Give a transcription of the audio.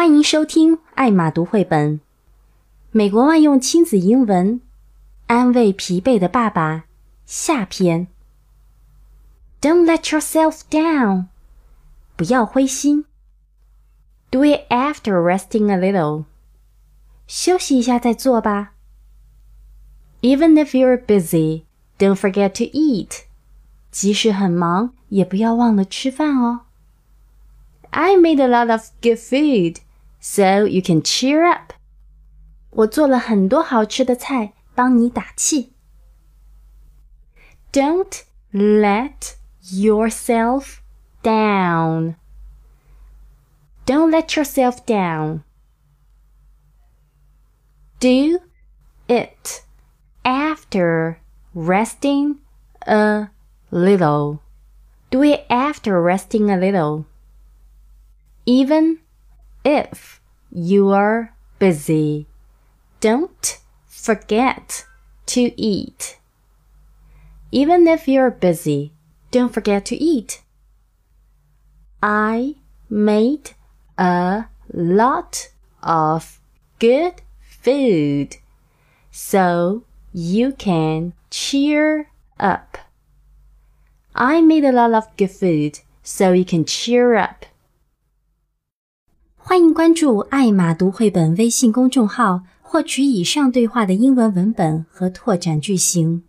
欢迎收听艾玛读绘本，美国万用亲子英文，安慰疲惫的爸爸下篇。Don't let yourself down，不要灰心。Do it after resting a little，休息一下再做吧。Even if you're busy, don't forget to eat，即使很忙，也不要忘了吃饭哦。I made a lot of good food, so you can cheer up. 我做了很多好吃的菜，帮你打气。Don't let yourself down. Don't let yourself down. Do it after resting a little. Do it after resting a little even if you are busy. Don't forget to eat. Even if you're busy, don't forget to eat. I made a lot of good food, so you can cheer up. I made a lot of good food, so you can cheer up. 欢迎关注“爱马读绘本”微信公众号，获取以上对话的英文文本和拓展句型。